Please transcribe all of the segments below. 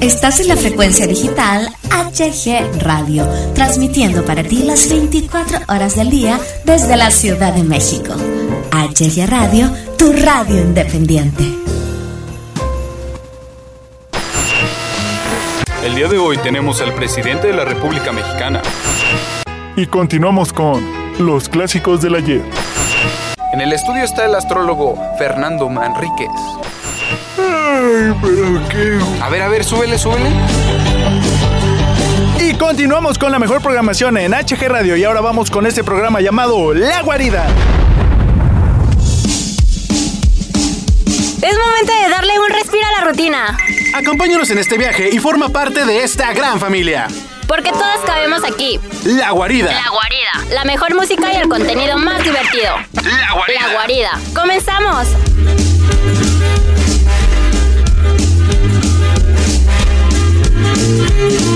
Estás en la frecuencia digital HG Radio, transmitiendo para ti las 24 horas del día desde la Ciudad de México. HG Radio, tu radio independiente. El día de hoy tenemos al presidente de la República Mexicana. Y continuamos con los clásicos del ayer. En el estudio está el astrólogo Fernando Manríquez. Ay, pero qué. A ver, a ver, súbele, súbele. Y continuamos con la mejor programación en HG Radio y ahora vamos con este programa llamado La Guarida. Es momento de darle un respiro a la rutina. Acompáñanos en este viaje y forma parte de esta gran familia. Porque todos cabemos aquí. La Guarida. La guarida. La mejor música y el contenido más divertido. La Guarida. La guarida. ¡Comenzamos! One,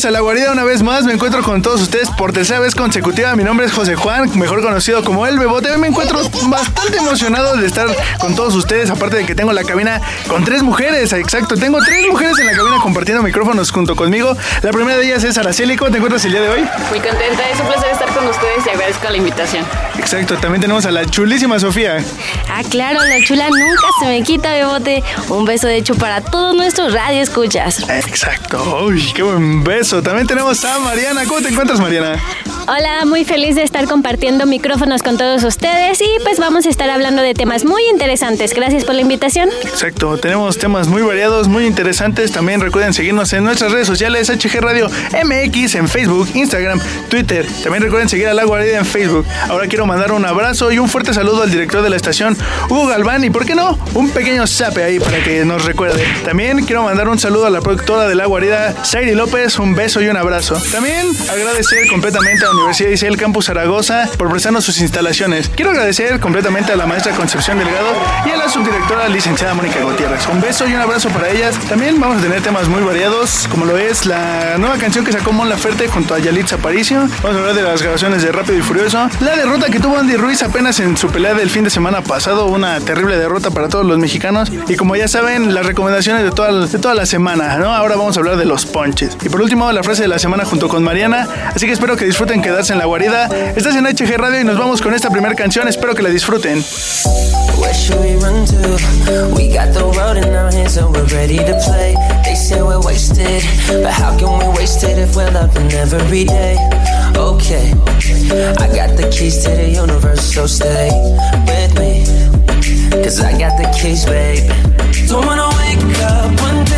Bienvenidos a La Guarida una vez más. Me encuentro con todos ustedes por tercera vez consecutiva. Mi nombre es José Juan, mejor conocido como El Bebote. Hoy me encuentro bastante emocionado de estar con todos ustedes. Aparte de que tengo la cabina con tres mujeres. Exacto, tengo tres mujeres en la cabina compartiendo micrófonos junto conmigo. La primera de ellas es Araceli. ¿Cómo te encuentras el día de hoy? Muy contenta, es un placer estar con ustedes y agradezco la invitación. Exacto, también tenemos a la chulísima Sofía. Ah, claro, la chula nunca se me quita, bebote. Un beso de hecho para todos nuestros radioescuchas. Exacto, uy, qué buen beso. También tenemos a Mariana. ¿Cómo te encuentras, Mariana? Hola, muy feliz de estar compartiendo micrófonos con todos ustedes y pues vamos a estar hablando de temas muy interesantes. Gracias por la invitación. Exacto, tenemos temas muy variados, muy interesantes. También recuerden seguirnos en nuestras redes sociales, HG Radio MX en Facebook, Instagram, Twitter. También recuerden seguir a La Guarida en Facebook. Ahora quiero mandar un abrazo y un fuerte saludo al director de la estación, Hugo Galván, y por qué no, un pequeño zape ahí para que nos recuerde. También quiero mandar un saludo a la productora de La Guarida, Sairi López, un beso y un abrazo. También agradecer completamente a Universidad Isel Campus Zaragoza por prestarnos sus instalaciones. Quiero agradecer completamente a la maestra Concepción Delgado y a la subdirectora licenciada Mónica Gutiérrez. Un beso y un abrazo para ellas. También vamos a tener temas muy variados, como lo es la nueva canción que sacó Mon Laferte junto a Yalitza Aparicio. Vamos a hablar de las grabaciones de Rápido y Furioso. La derrota que tuvo Andy Ruiz apenas en su pelea del fin de semana pasado, una terrible derrota para todos los mexicanos. Y como ya saben, las recomendaciones de toda, de toda la semana. Ahora vamos a hablar de los ponches. Y por último, la frase de la semana junto con Mariana. Así que espero que disfruten quedarse en la guarida. Estás en HG Radio y nos vamos con esta primera canción. Espero que la disfruten. But how can we waste it if keys to the universe, so stay with me. Cause I got the keys, babe. Wanna wake up one day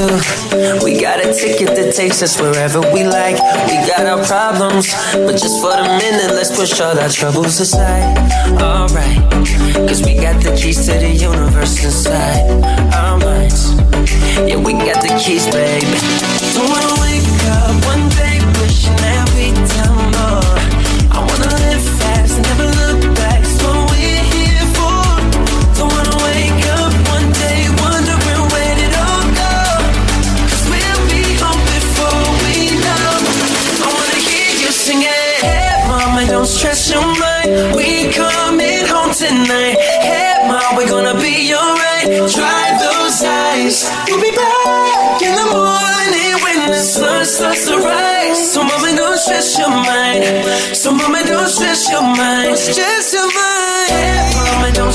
We got a ticket that takes us wherever we like. We got our problems, but just for the minute, let's push all our troubles aside. Alright, cause we got the keys to the universe just your mind. It's just your mind. Yeah, mama, don't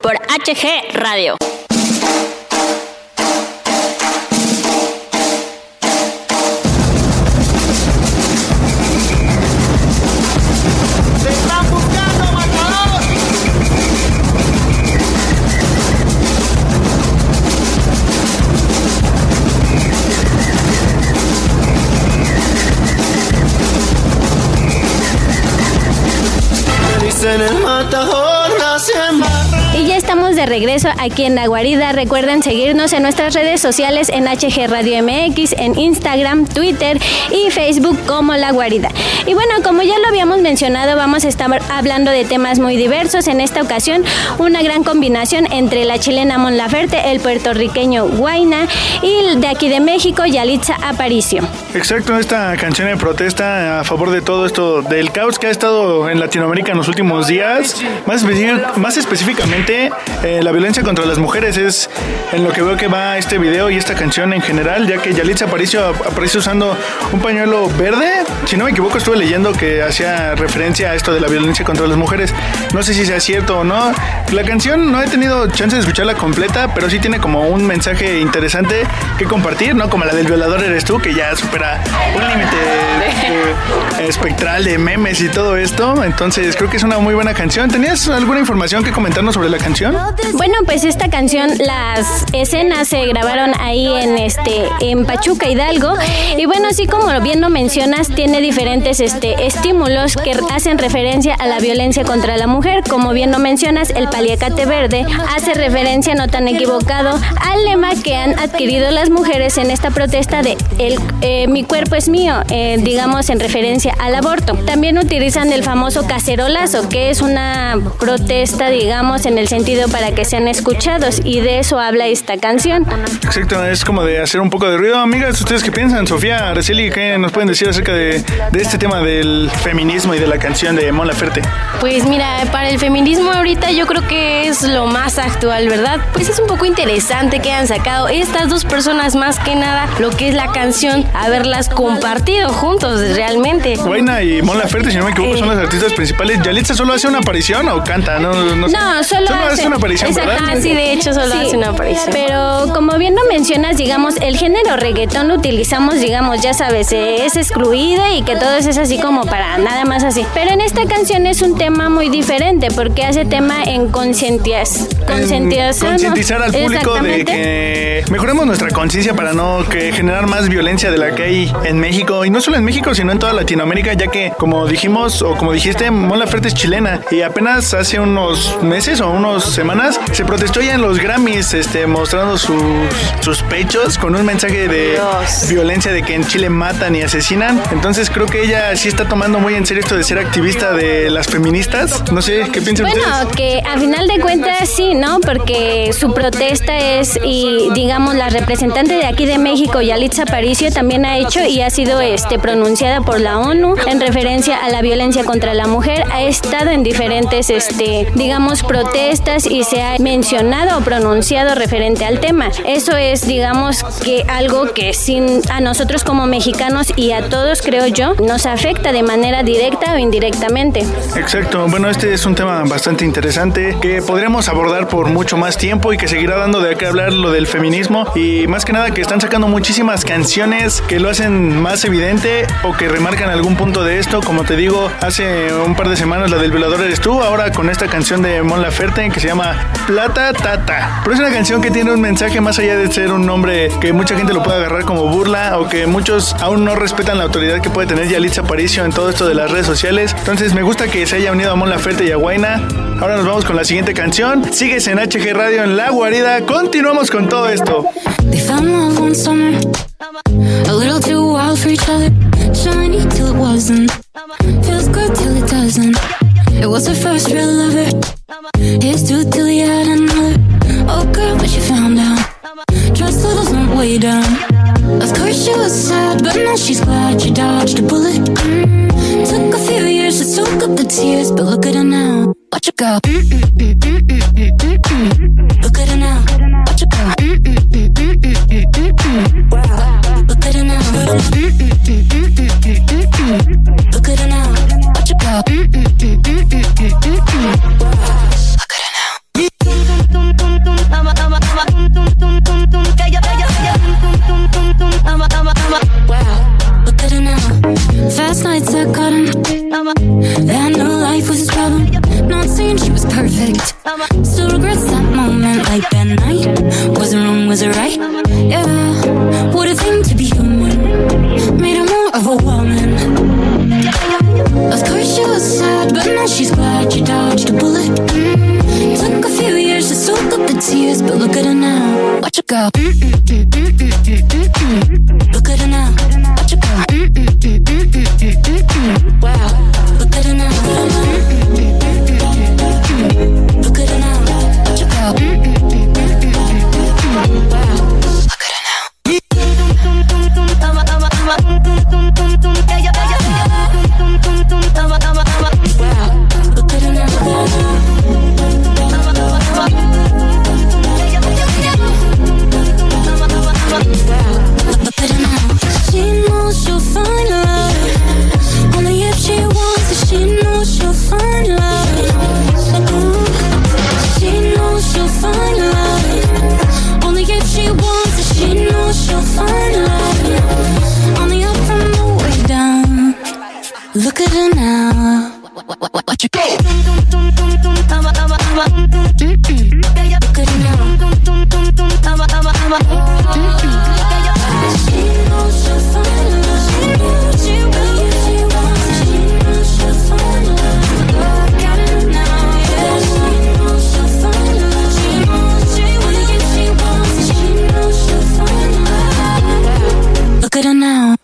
por HG Radio. Regreso aquí en La Guarida. Recuerden seguirnos en nuestras redes sociales en HG Radio MX, en Instagram, Twitter y Facebook como La Guarida. Y bueno, como ya lo habíamos mencionado, vamos a estar hablando de temas muy diversos. En esta ocasión, una gran combinación entre la chilena Mon Laferte, el puertorriqueño Guaina y de aquí de México, Yalitza Aparicio. Exacto, esta canción de protesta a favor de todo esto, del caos que ha estado en Latinoamérica en los últimos días. Más, más específicamente, eh, la violencia contra las mujeres es en lo que veo que va este video y esta canción en general, ya que Yalitza Aparicio ap- aparece usando un pañuelo verde. Si no me equivoco, estuve leyendo que hacía referencia a esto de la violencia contra las mujeres. No sé si sea cierto o no. La canción no he tenido chance de escucharla completa, pero sí tiene como un mensaje interesante que compartir, ¿no? Como la del violador eres tú, que ya supera un límite espectral de memes y todo esto. Entonces creo que es una muy buena canción. ¿Tenías alguna información que comentarnos sobre la canción? Bueno, pues esta canción, las escenas se grabaron ahí en este en Pachuca Hidalgo y bueno, así como bien lo mencionas, tiene diferentes este estímulos que hacen referencia a la violencia contra la mujer, como bien lo mencionas, el paliacate verde hace referencia no tan equivocado al lema que han adquirido las mujeres en esta protesta de el eh, mi cuerpo es mío, eh, digamos en referencia al aborto. También utilizan el famoso cacerolazo, que es una protesta, digamos, en el sentido para que sean escuchados y de eso habla esta canción. Exacto, es como de hacer un poco de ruido. Amigas, ¿ustedes qué piensan? Sofía, Araceli, ¿qué nos pueden decir acerca de, de este tema del feminismo y de la canción de Mon Laferte? Pues mira, para el feminismo ahorita yo creo que es lo más actual, ¿verdad? Pues es un poco interesante que hayan sacado estas dos personas más que nada lo que es la canción, haberlas compartido juntos realmente. Guaina y Mon Laferte, si no me equivoco, son las artistas principales. ¿Yalitza solo hace una aparición o canta? No, no, sé. No, solo, hace, una aparición, ¿verdad? Ah, sí, de hecho solo hace una aparición. Pero como bien lo mencionas, digamos, el género reggaetón lo utilizamos, digamos, ya sabes, eh, es excluida y que todo eso es así como para nada más así. Pero en esta canción es un tema muy diferente porque hace tema en concientias. Concientizar al público de que mejoremos nuestra conciencia para no que generar más violencia de la que hay en México y no solo en México sino en toda Latinoamérica ya que como dijimos o como dijiste Mon Laferte es chilena y apenas hace unos meses o unas semanas se protestó ya en los Grammys este mostrando sus, sus pechos con un mensaje de violencia de que en Chile matan y asesinan entonces creo que ella sí está tomando muy en serio esto de ser activista de las feministas no sé qué piensan Bueno, ustedes que a final de cuentas sí, ¿no? Porque su protesta es, y digamos, la representante de aquí de México, Yalitza Aparicio, también ha hecho y ha sido este, pronunciada por la ONU en referencia a la violencia contra la mujer. Ha estado en diferentes, este, digamos, protestas y se ha mencionado o pronunciado referente al tema. Eso es, digamos, que algo que sin, a nosotros como mexicanos y a todos, creo yo, nos afecta de manera directa o indirectamente. Exacto, bueno, este es un tema bastante interesante que podríamos abordar por mucho más tiempo y que seguirá dando de qué hablar lo del feminismo y más que nada que están sacando muchísimas canciones que lo hacen más evidente o que remarcan algún punto de esto, como te digo, hace un par de semanas la del violador eres tú, ahora con esta canción de Mon Laferte que se llama Plata Tata. Pero es una canción que tiene un mensaje más allá de ser un nombre que mucha gente lo puede agarrar como burla o que muchos aún no respetan la autoridad que puede tener Yalitza Aparicio en todo esto de las redes sociales. Entonces me gusta que se haya unido a Mon Laferte y a Guaina. Ahora nos vamos con la siguiente canción. Sigues en HG Radio en La Guarida. Continuamos con todo esto. One summer, a little too trust levels went way down. Of course she was sad, but now she's glad she dodged a bullet. Mm. Took a few years to soak up the tears, but look at her now. Watch her go. Look at her now. Watch her go. Look at her now. Look at her now. Watch her go. I caught him. Life was his problem. Not saying she was perfect. Still regrets that moment, like that night. Was it wrong? Was it right? Yeah.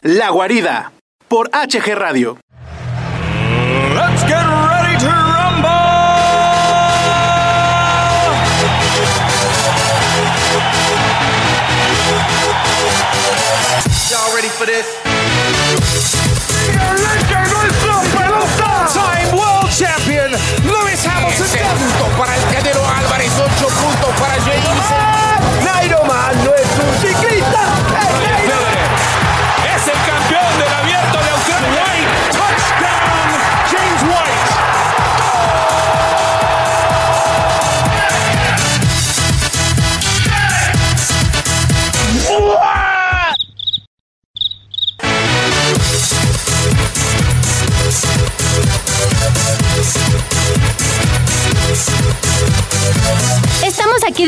La Guarida, por HG Radio. Let's get Lewis Hamilton. punto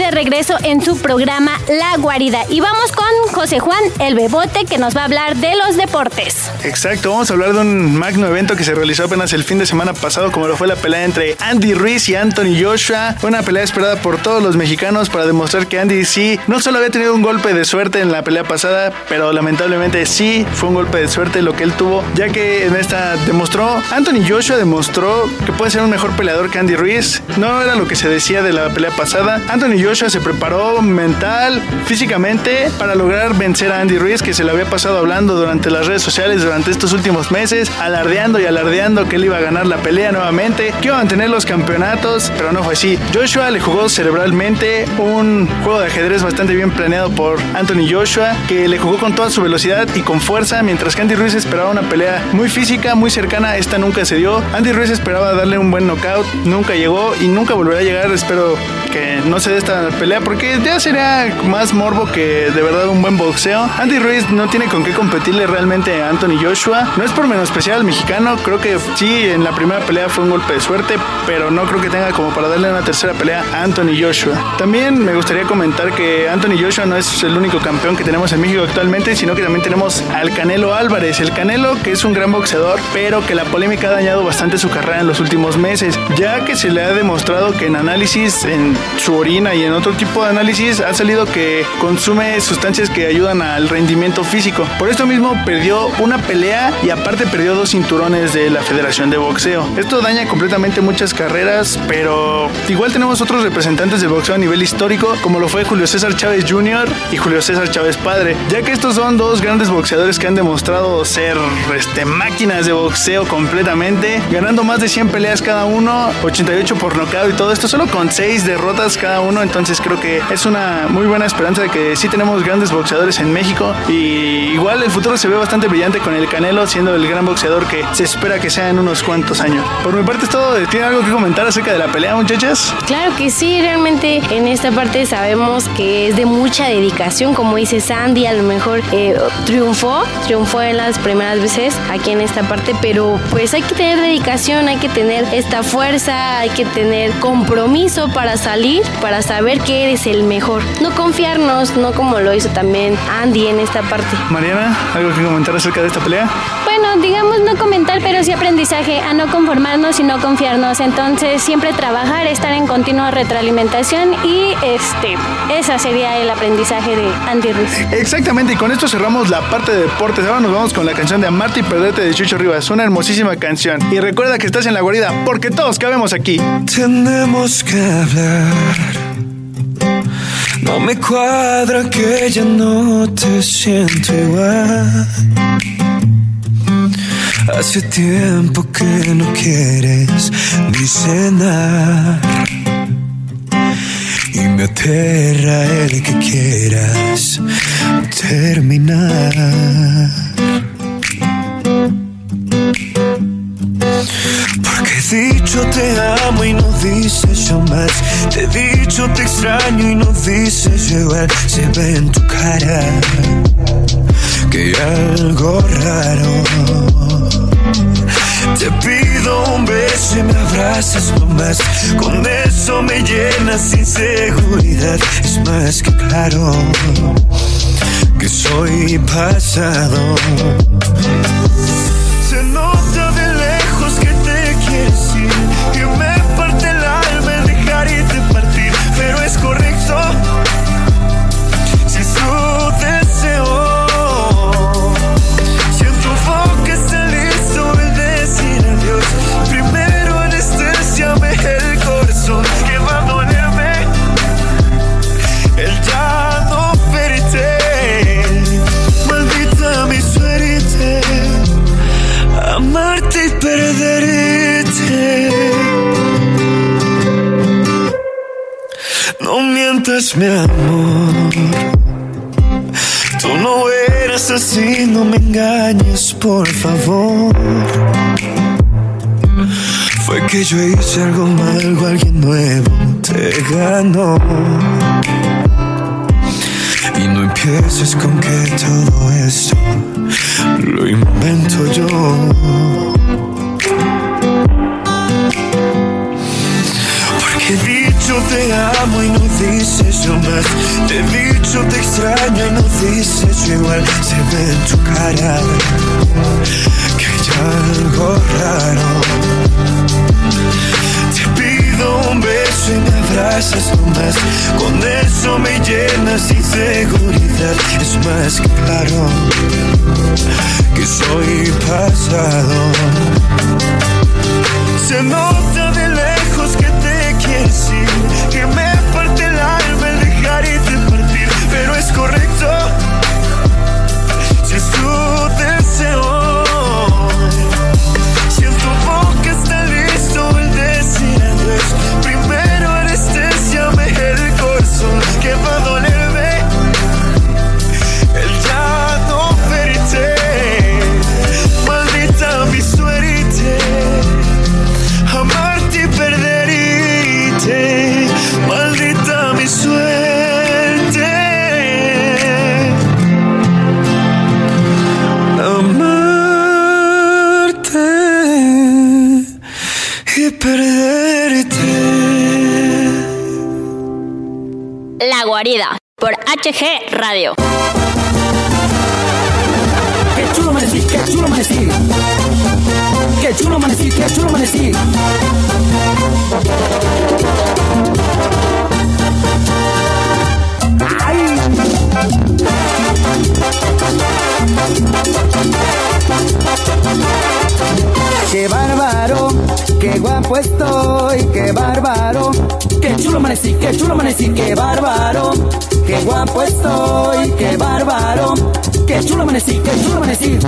de regreso en su programa La Guarida y vamos con José Juan el Bebote que nos va a hablar de los deportes. Exacto, vamos a hablar de un magno evento que se realizó apenas el fin de semana pasado, como lo fue la pelea entre Andy Ruiz y Anthony Joshua. Una pelea esperada por todos los mexicanos para demostrar que Andy sí no solo había tenido un golpe de suerte en la pelea pasada, pero lamentablemente sí fue un golpe de suerte lo que él tuvo, ya que en esta demostró, Anthony Joshua demostró que puede ser un mejor peleador que Andy Ruiz. No era lo que se decía de la pelea pasada. Anthony Joshua se preparó mental, físicamente, para lograr vencer a Andy Ruiz, que se le había pasado hablando durante las redes sociales durante estos últimos meses, alardeando y alardeando que él iba a ganar la pelea nuevamente, que iba a mantener los campeonatos, pero no fue así. Joshua le jugó cerebralmente un juego de ajedrez bastante bien planeado por Anthony Joshua, que le jugó con toda su velocidad y con fuerza, mientras que Andy Ruiz esperaba una pelea muy física, muy cercana, esta nunca se dio. Andy Ruiz esperaba darle un buen knockout, nunca llegó y nunca volverá a llegar, espero que no se dé esta próxima pelea porque ya sería más morbo que de verdad un buen boxeo. Andy Ruiz no tiene con qué competirle realmente a Anthony Joshua. No es por menospreciar al mexicano, creo que sí, en la primera pelea fue un golpe de suerte, pero no creo que tenga como para darle una tercera pelea a Anthony Joshua. También me gustaría comentar que Anthony Joshua no es el único campeón que tenemos en México actualmente, sino que también tenemos al Canelo Álvarez. El Canelo, que es un gran boxeador, pero que la polémica ha dañado bastante su carrera en los últimos meses, ya que se le ha demostrado que en análisis, en su orina y en otro tipo de análisis, ha salido que consume sustancias que ayudan al rendimiento físico. Por esto mismo perdió una pelea y aparte perdió dos cinturones de la Federación de Boxeo. Esto daña completamente muchas carreras, pero igual tenemos otros representantes del boxeo a nivel histórico, como lo fue Julio César Chávez Jr. y Julio César Chávez Padre, ya que estos son dos grandes boxeadores que han demostrado ser este, máquinas de boxeo completamente, ganando más de 100 peleas cada uno, 88 por nocaut y todo esto, solo con 6 derrotas cada uno, entonces creo que es una muy buena esperanza de que sí tenemos grandes boxeadores en México y igual el futuro se ve bastante brillante con el Canelo siendo el gran boxeador que se espera que sea en unos cuantos años. Por mi parte es todo, ¿tiene algo que comentar acerca de la pelea muchachas? Claro que sí, realmente en esta parte sabemos que es de mucha dedicación, como dice Sandy, a lo mejor eh, triunfó, triunfó en las primeras veces aquí en esta parte, pero pues hay que tener dedicación, hay que tener esta fuerza, hay que tener compromiso para salir, para saber que eres el mejor. No confiarnos, no como lo hizo también Andy en esta parte. Mariana, ¿algo que comentar acerca de esta pelea? Bueno, digamos no comentar, pero sí aprendizaje a no conformarnos y no confiarnos. Entonces, siempre trabajar, estar en continua retroalimentación y este, esa sería el aprendizaje de Andy Ruiz. Exactamente, y con esto cerramos la parte de deportes. Ahora nos vamos con la canción de Amarte y Perderte de Chucho Rivas, una hermosísima canción. Y recuerda que estás en la guarida porque todos cabemos aquí. Tenemos que hablar. No me cuadra que ya no te siento igual. Hace tiempo que no quieres ni cenar. Y me aterra el que quieras terminar. Dicho te amo y no dices más. Te he dicho te extraño y no dices igual. Se ve en tu cara que algo raro. Te pido un beso y me abrazas nomás. Con eso me llenas sin seguridad. Es más que claro que soy pasado. Mi amor. Tú no eres así, no me engañes, por favor. Fue que yo hice algo mal, o alguien nuevo te ganó. Y no empieces con que todo esto lo invento yo. Porque dicho te amo y no dices yo más. Te he dicho te extraño y no dices yo igual. Se ve en tu cara que hay algo raro. Te pido un beso y me abrazas nomás. Con eso me llenas sin seguridad. Es más que claro que soy pasado. Se nota de lejos que te quieres ir, Qué bárbaro, qué guapo estoy, qué bárbaro. Qué chulo amanecí, qué chulo amanecí. Qué bárbaro, qué guapo estoy, qué bárbaro. Qué chulo amanecí, qué chulo amanecí.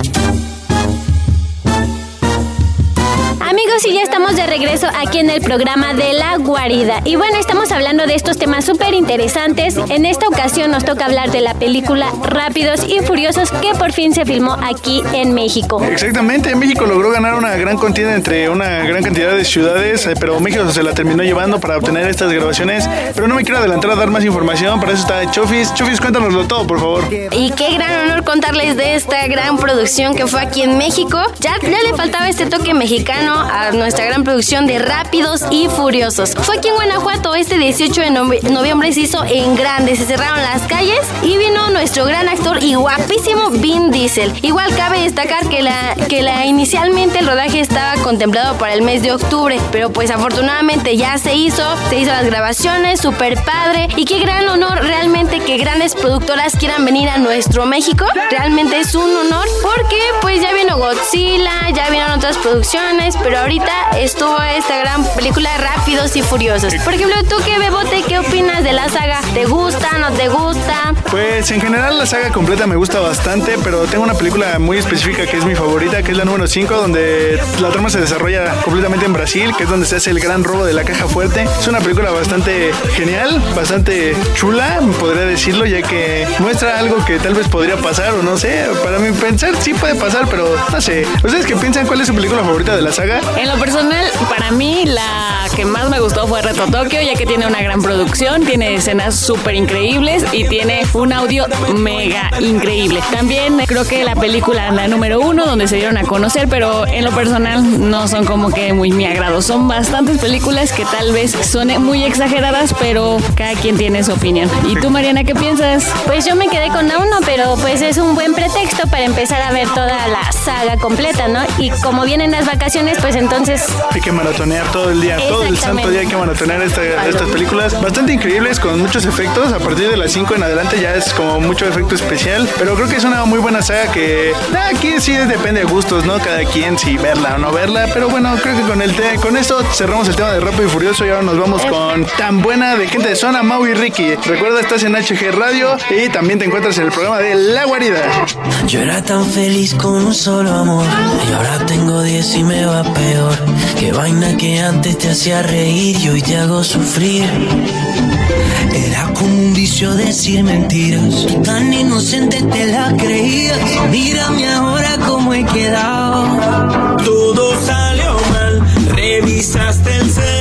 Amigos, y ya estamos de regreso aquí en el programa de La Guarida. Y bueno, estamos hablando de estos temas súper interesantes. En esta ocasión nos toca hablar de la película Rápidos y Furiosos que por fin se filmó aquí en México. Exactamente, México logró ganar una gran contienda entre una gran cantidad de ciudades, eh, pero México se la terminó llevando para obtener estas grabaciones. Pero no me quiero adelantar a dar más información, para eso está Chofis. Chofis, cuéntanoslo todo, por favor. Y qué gran honor contarles de esta gran producción que fue aquí en México. Ya, ya le faltaba este toque mexicano nuestra gran producción de Rápidos y Furiosos. Fue aquí en Guanajuato, este 18 de novie- noviembre se hizo en grande, se cerraron las calles y vino nuestro gran actor y guapísimo Vin Diesel. Igual cabe destacar que la, que la inicialmente el rodaje estaba contemplado para el mes de octubre, pero pues afortunadamente ya se hizo, se hizo las grabaciones, súper padre y qué gran honor realmente que grandes productoras quieran venir a nuestro México. Realmente es un honor porque pues ya vino Godzilla, ya vieron otras producciones, pero ahorita estuvo esta gran película Rápidos y Furiosos. Por ejemplo, tú qué bebote, ¿qué opinas de la saga? ¿Te gusta, no te gusta? Pues en general la saga completa me gusta bastante, pero tengo una película muy específica que es mi favorita, que es la número 5, donde la trama se desarrolla completamente en Brasil, que es donde se hace el gran robo de la caja fuerte. Es una película bastante genial, bastante chula, podría decirlo, ya que muestra algo que tal vez podría pasar o no sé. Para mi pensar sí puede pasar, pero no sé. ¿Ustedes qué piensan? ¿Cuál es su película favorita de la saga? En lo personal, para mí la que más me gustó fue Reto Tokio, ya que tiene una gran producción, tiene escenas súper increíbles y tiene un audio mega increíble. También creo que la película, la número uno, donde se dieron a conocer, pero en lo personal no son como que muy mi agrado. Son bastantes películas que tal vez suenen muy exageradas, pero cada quien tiene su opinión. ¿Y tú, Mariana, qué piensas? Pues yo me quedé con la 1, pero pues es un buen pretexto para empezar a ver toda la saga completa, ¿no? Y como vienen las vacaciones, pues entonces Hay que maratonear todo el día, todo el santo día hay que maratonear esta- estas películas. Bastante increíbles, con muchos efectos. A partir de las 5 en adelante ya es como mucho efecto especial. Pero creo que es una muy buena saga que ah, aquí sí depende de gustos, ¿no? Cada quien si verla o no verla. Pero bueno, creo que con el te- con esto cerramos el tema de Rápido y Furioso y ahora nos vamos con Tan Buena de Gente de Zona, Mau y Ricky. Recuerda, estás en HG Radio y también te encuentras en el programa de La Guarida. Yo era tan feliz con un solo amor y ahora tengo diez y me va peor. Qué vaina que antes te hacía reír y hoy te hago sufrir. Decir mentiras. Tan inocente te la creías. Mírame ahora cómo he quedado. Todo salió mal. Revisaste el celular.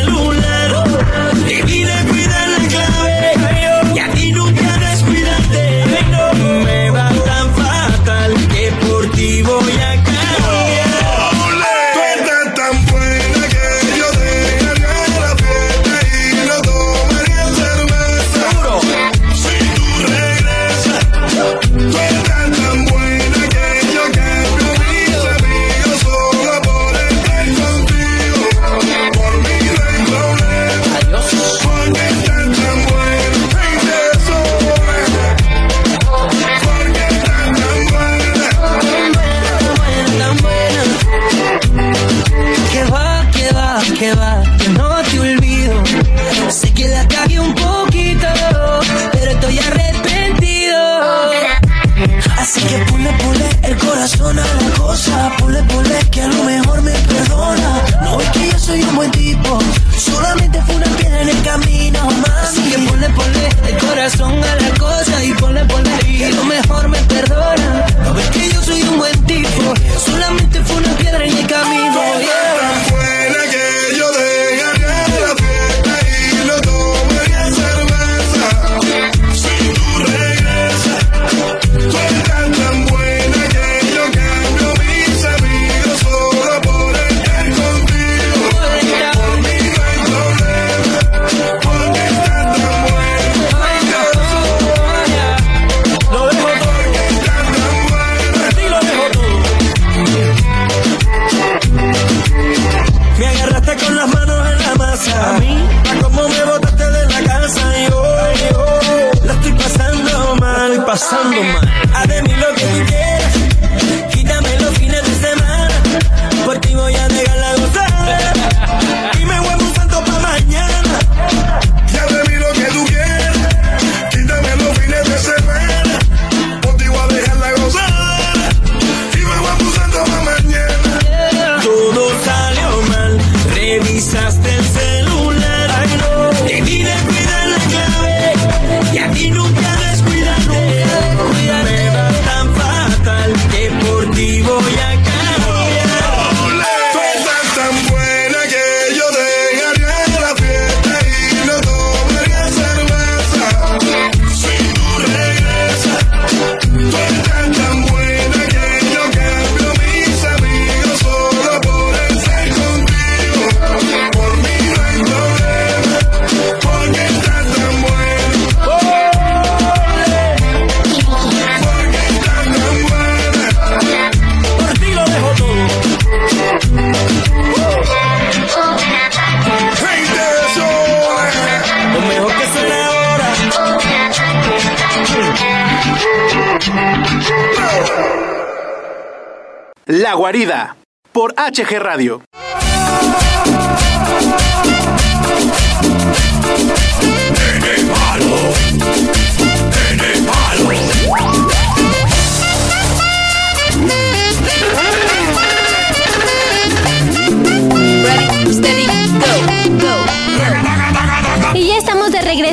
Guarida por HG Radio.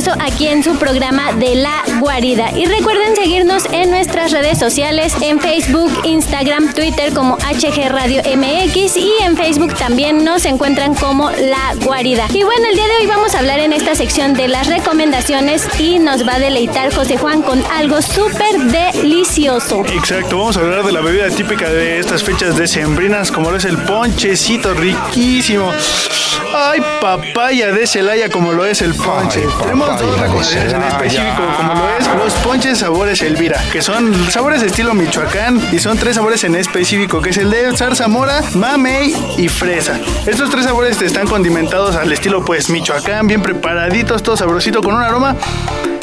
Regreso aquí en su programa de La Guarida. Y recuerden seguirnos en nuestras redes sociales, en Facebook, Instagram, Twitter como HG Radio MX y en Facebook también nos encuentran como La Guarida. Y bueno, el día de hoy vamos a hablar en esta sección de las recomendaciones y nos va a deleitar José Juan con algo súper delicioso. Exacto, vamos a hablar de la bebida típica de estas fechas decembrinas, como lo es el ponchecito riquísimo. Ay, papaya de Celaya, como lo es el ponche. Tenemos dos recomendaciones en específico, como lo es los ponches sabores Elvira, que son sabores estilo Michoacán y son tres sabores en específico, que es el de zarzamora, mamey y fresa. Estos tres sabores están condimentados al estilo pues Michoacán, bien preparaditos, todo sabrosito con un aroma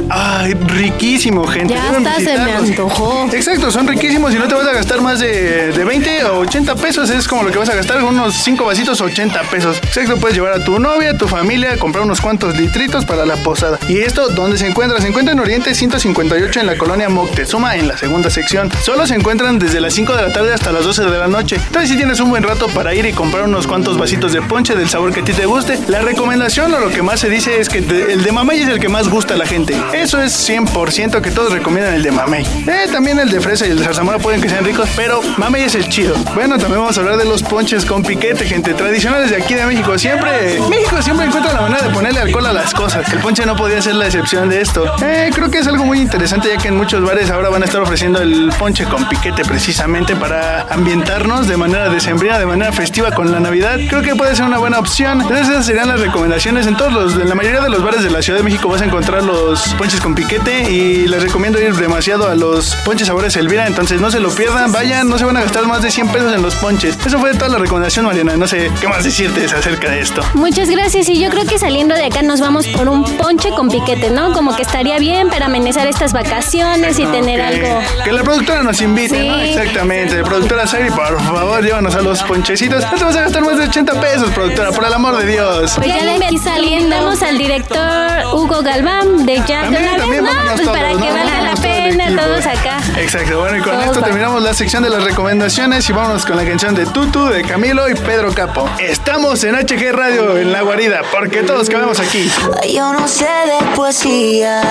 Ay, riquísimo, gente. Ya hasta se me antojó. Exacto, son riquísimos y no te vas a gastar más de, de 20 o 80 pesos. Es como lo que vas a gastar, unos 5 vasitos, 80 pesos. Exacto, puedes llevar a tu novia, a tu familia, comprar unos cuantos litritos para la posada. ¿Y esto dónde se encuentra? Se encuentra en Oriente 158 en la colonia Moctezuma, en la segunda sección. Solo se encuentran desde las 5 de la tarde hasta las 12 de la noche. Entonces, si tienes un buen rato para ir y comprar unos cuantos vasitos de ponche del sabor que a ti te guste, la recomendación o lo que más se dice es que el de mamey es el que más gusta a la gente. Eso es 100% que todos recomiendan el de mamey. Eh, también el de fresa y el de zarzamora pueden que sean ricos, pero mamey es el chido. Bueno, también vamos a hablar de los ponches con piquete, gente. Tradicionales de aquí de México. Siempre, México siempre encuentra la manera de ponerle alcohol a las cosas. El ponche no podía ser la excepción de esto. Eh, creo que es algo muy interesante ya que en muchos bares ahora van a estar ofreciendo el ponche con piquete precisamente para ambientarnos de manera decembrina, de manera festiva con la Navidad. Creo que puede ser una buena opción. Entonces esas serían las recomendaciones. En todos los, en la mayoría de los bares de la Ciudad de México vas a encontrar los ponches con piquete y les recomiendo ir demasiado a los ponches sabores Elvira. Entonces no se lo pierdan, vayan, no se van a gastar más de 100 pesos en los ponches. Eso fue toda la recomendación, Mariana. No sé qué más decirte acerca de esto. Muchas gracias y yo creo que saliendo de acá nos vamos por un ponche con piquete, ¿no? Como que estaría bien para amenizar estas vacaciones y tener que, algo. que la productora nos invite, ¿no? Exactamente. Productora Sari, por favor, llévanos a los ponchecitos. No te vas a gastar más de 80 pesos, productora, por el amor de Dios. Pues ya le saliendo al director Hugo Galván de de También, también, no, vámonos pues para todos, que ¿no? valga la todo pena, todos acá. Exacto, bueno, y con Todos esto terminamos la sección de las recomendaciones y vámonos con la canción de Tutu, de Camilo y Pedro Capo. Estamos en HG Radio, en La Guarida, porque todos cabemos aquí. Yo no sé de poesía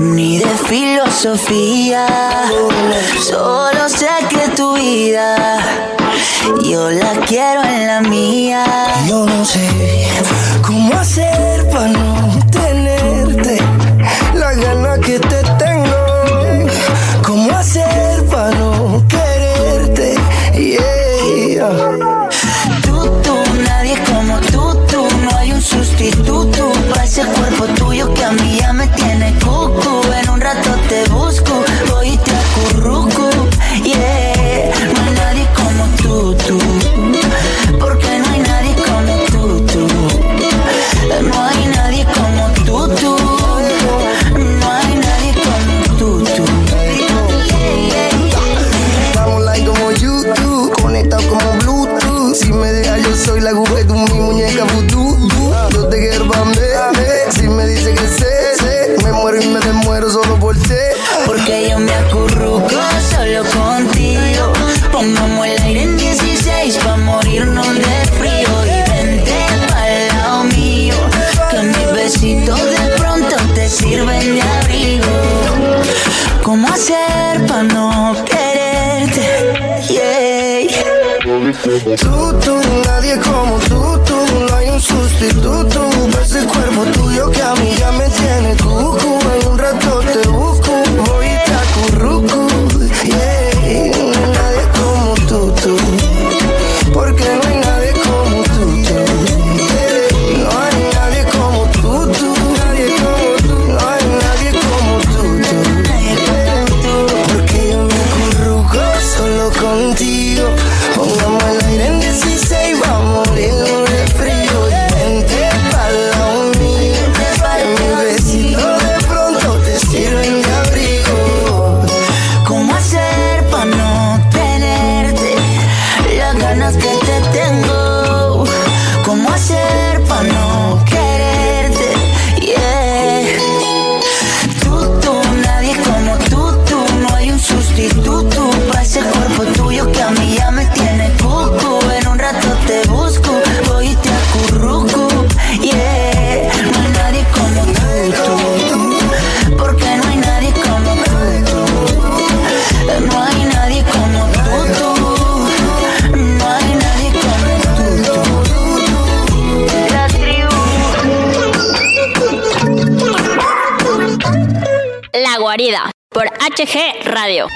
ni de filosofía, solo sé que tu vida yo la quiero en la mía. Yo no sé cómo hacer por HG Radio.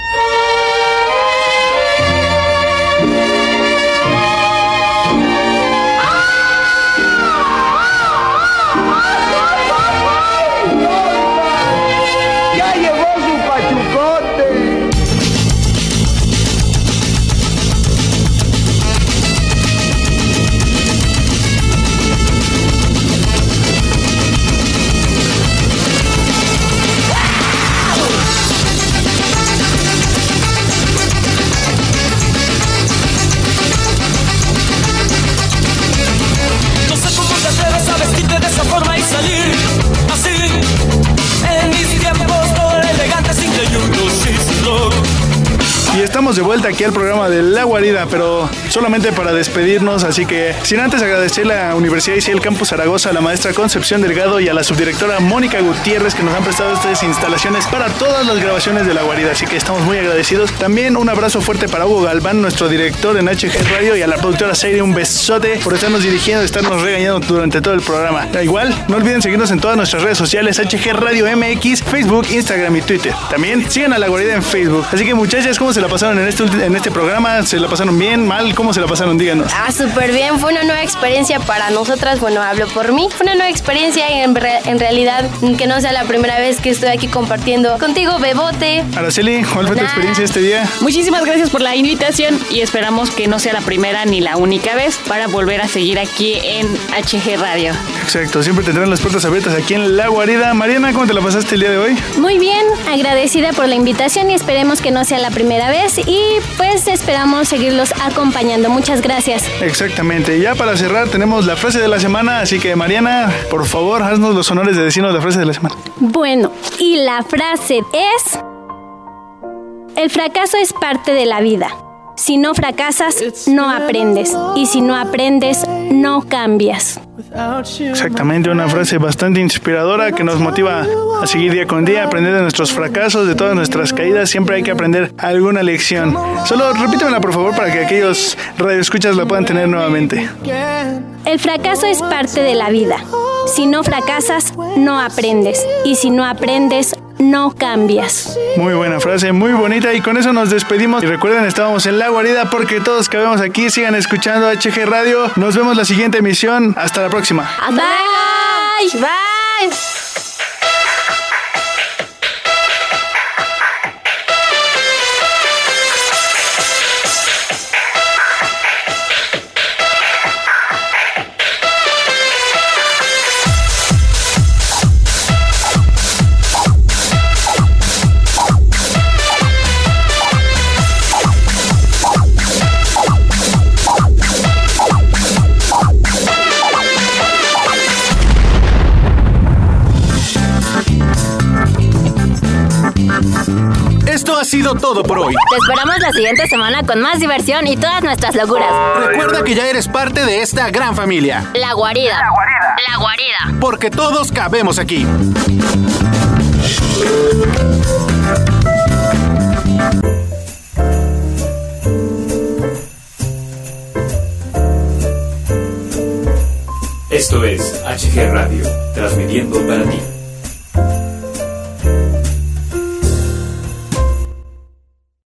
De vuelta aquí al programa de La Guarida, pero solamente para despedirnos, así que sin antes agradecer a la Universidad ICL Campus Zaragoza, a la maestra Concepción Delgado y a la subdirectora Mónica Gutiérrez que nos han prestado estas instalaciones para todas las grabaciones de La Guarida, así que estamos muy agradecidos. También un abrazo fuerte para Hugo Galván, nuestro director en HG Radio y a la productora Serie, un besote por estarnos dirigiendo, estarnos regañando durante todo el programa. Da igual, no olviden seguirnos en todas nuestras redes sociales, HG Radio MX, Facebook, Instagram y Twitter. También sigan a La Guarida en Facebook. Así que muchachas, ¿cómo se la pasaron en este, en este programa? ¿Se la pasaron bien, mal? ¿Cómo se la pasaron? Díganos. Ah, súper bien, fue una nueva experiencia para nosotras, bueno, hablo por mí. Fue una nueva experiencia y en, re- en realidad que no sea la primera vez que estoy aquí compartiendo contigo, Bebote. Araceli, ¿cuál fue tu experiencia este día? Muchísimas gracias por la invitación y esperamos que no sea la primera ni la única vez para volver a seguir aquí en HG Radio. Exacto, siempre tendrán las puertas abiertas aquí en La Guarida. Mariana, ¿cómo te la pasaste el día de hoy? Muy bien, agradecida por la invitación y esperemos que no sea la primera vez y pues esperamos seguirlos acompañando. Muchas gracias. Exactamente, ya para cerrar tenemos la frase de la semana, así que Mariana, por favor, haznos los honores de decirnos la frase de la semana. Bueno, y la frase es, el fracaso es parte de la vida. Si no fracasas, no aprendes. Y si no aprendes, no cambias. Exactamente, una frase bastante inspiradora que nos motiva a seguir día con día, aprender de nuestros fracasos, de todas nuestras caídas. Siempre hay que aprender alguna lección. Solo repítemela por favor para que aquellos radioescuchas la puedan tener nuevamente. El fracaso es parte de la vida. Si no fracasas, no aprendes. Y si no aprendes, no cambias. Muy buena frase, muy bonita y con eso nos despedimos. Y recuerden, estábamos en La Guarida porque todos cabemos aquí. Sigan escuchando HG Radio. Nos vemos la siguiente emisión. Hasta la próxima. Bye. Bye. Sido todo por hoy. Te esperamos la siguiente semana con más diversión y todas nuestras locuras. Recuerda que ya eres parte de esta gran familia, La guarida. La guarida. La guarida. porque todos cabemos aquí. Esto es HG Radio, transmitiendo para ti.